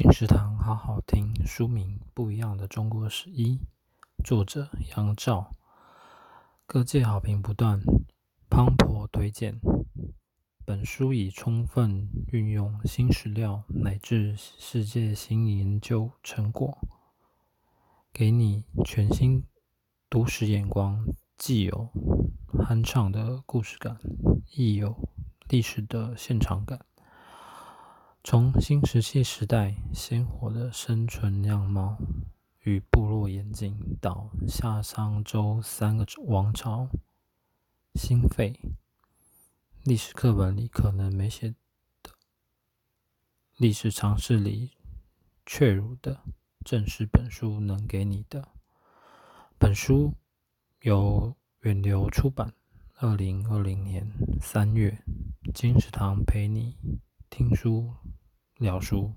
金石堂好好听，书名不一样的中国史一，作者杨照，各界好评不断，滂沱推荐。本书已充分运用新史料乃至世界新研究成果，给你全新读史眼光，既有酣畅的故事感，亦有历史的现场感。从新石器时代鲜活的生存样貌与部落演进，到夏商周三个王朝，新废历史课本里可能没写的，历史常识里确如的，正是本书能给你的。本书由远流出版，二零二零年三月，金石堂陪你听书。聊书。